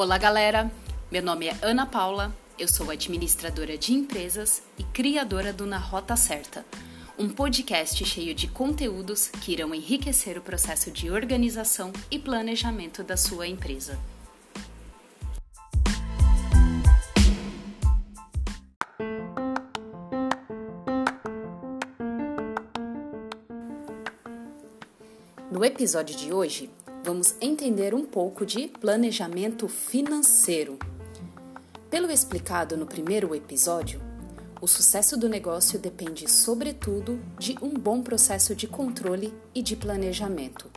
Olá, galera! Meu nome é Ana Paula, eu sou administradora de empresas e criadora do Na Rota Certa, um podcast cheio de conteúdos que irão enriquecer o processo de organização e planejamento da sua empresa. No episódio de hoje, vamos entender um pouco de planejamento financeiro. Pelo explicado no primeiro episódio, o sucesso do negócio depende, sobretudo, de um bom processo de controle e de planejamento.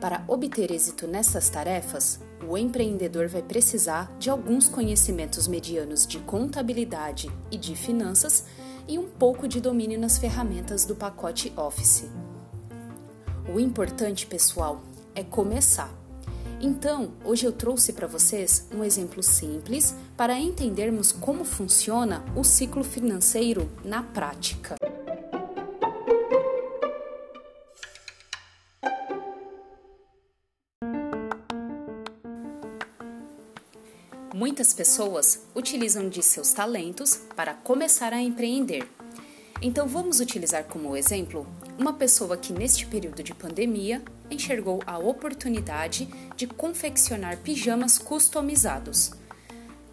Para obter êxito nessas tarefas, o empreendedor vai precisar de alguns conhecimentos medianos de contabilidade e de finanças e um pouco de domínio nas ferramentas do pacote Office. O importante, pessoal, é começar. Então, hoje eu trouxe para vocês um exemplo simples para entendermos como funciona o ciclo financeiro na prática. Muitas pessoas utilizam de seus talentos para começar a empreender. Então vamos utilizar como exemplo uma pessoa que neste período de pandemia enxergou a oportunidade de confeccionar pijamas customizados.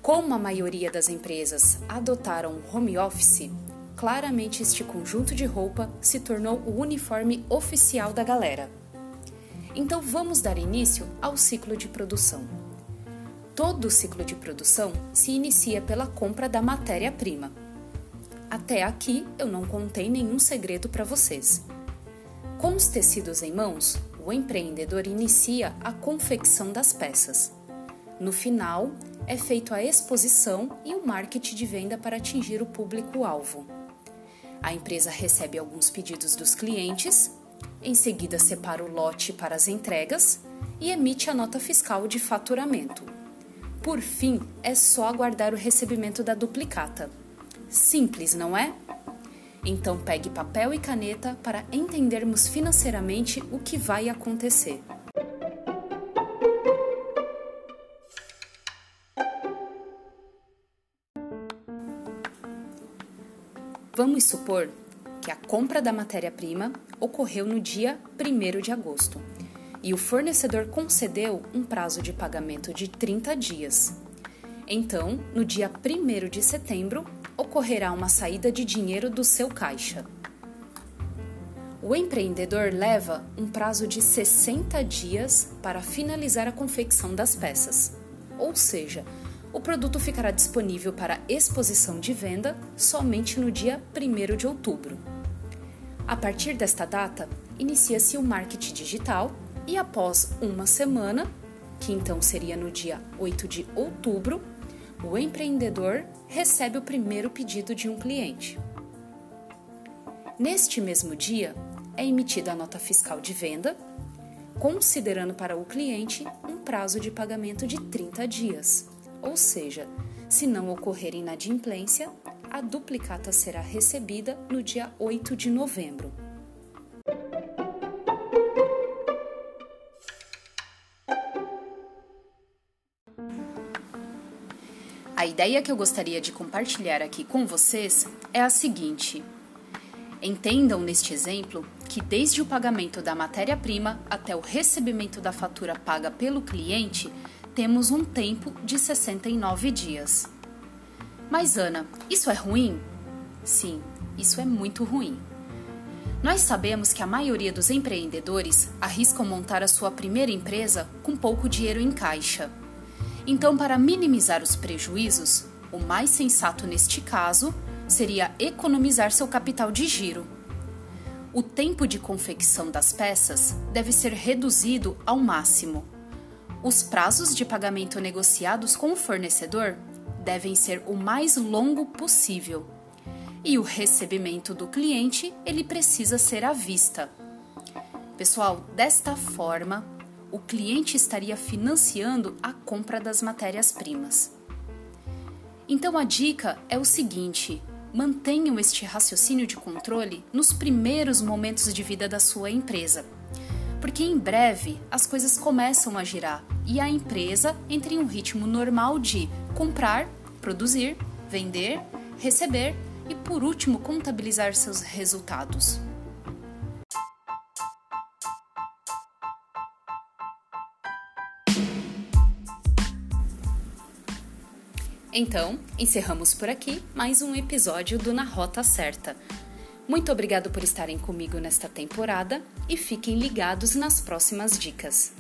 Como a maioria das empresas adotaram o home office, claramente este conjunto de roupa se tornou o uniforme oficial da galera. Então vamos dar início ao ciclo de produção. Todo o ciclo de produção se inicia pela compra da matéria-prima. Até aqui eu não contei nenhum segredo para vocês. Com os tecidos em mãos, o empreendedor inicia a confecção das peças. No final, é feito a exposição e o marketing de venda para atingir o público-alvo. A empresa recebe alguns pedidos dos clientes, em seguida separa o lote para as entregas e emite a nota fiscal de faturamento. Por fim, é só aguardar o recebimento da duplicata. Simples, não é? Então pegue papel e caneta para entendermos financeiramente o que vai acontecer. Vamos supor que a compra da matéria-prima ocorreu no dia 1 de agosto e o fornecedor concedeu um prazo de pagamento de 30 dias. Então, no dia 1 de setembro, ocorrerá uma saída de dinheiro do seu caixa. O empreendedor leva um prazo de 60 dias para finalizar a confecção das peças, ou seja, o produto ficará disponível para exposição de venda somente no dia 1 de outubro. A partir desta data, inicia-se o marketing digital e após uma semana, que então seria no dia 8 de outubro, o empreendedor recebe o primeiro pedido de um cliente. Neste mesmo dia, é emitida a nota fiscal de venda, considerando para o cliente um prazo de pagamento de 30 dias, ou seja, se não ocorrer inadimplência, a duplicata será recebida no dia 8 de novembro. A ideia que eu gostaria de compartilhar aqui com vocês é a seguinte: entendam neste exemplo que desde o pagamento da matéria-prima até o recebimento da fatura paga pelo cliente, temos um tempo de 69 dias. Mas Ana, isso é ruim? Sim, isso é muito ruim. Nós sabemos que a maioria dos empreendedores arriscam montar a sua primeira empresa com pouco dinheiro em caixa. Então, para minimizar os prejuízos, o mais sensato neste caso seria economizar seu capital de giro. O tempo de confecção das peças deve ser reduzido ao máximo. Os prazos de pagamento negociados com o fornecedor devem ser o mais longo possível. E o recebimento do cliente, ele precisa ser à vista. Pessoal, desta forma, o cliente estaria financiando a compra das matérias-primas. Então a dica é o seguinte: mantenham este raciocínio de controle nos primeiros momentos de vida da sua empresa. porque em breve as coisas começam a girar e a empresa entra em um ritmo normal de comprar, produzir, vender, receber e, por último, contabilizar seus resultados. Então, encerramos por aqui mais um episódio do Na Rota Certa. Muito obrigado por estarem comigo nesta temporada e fiquem ligados nas próximas dicas.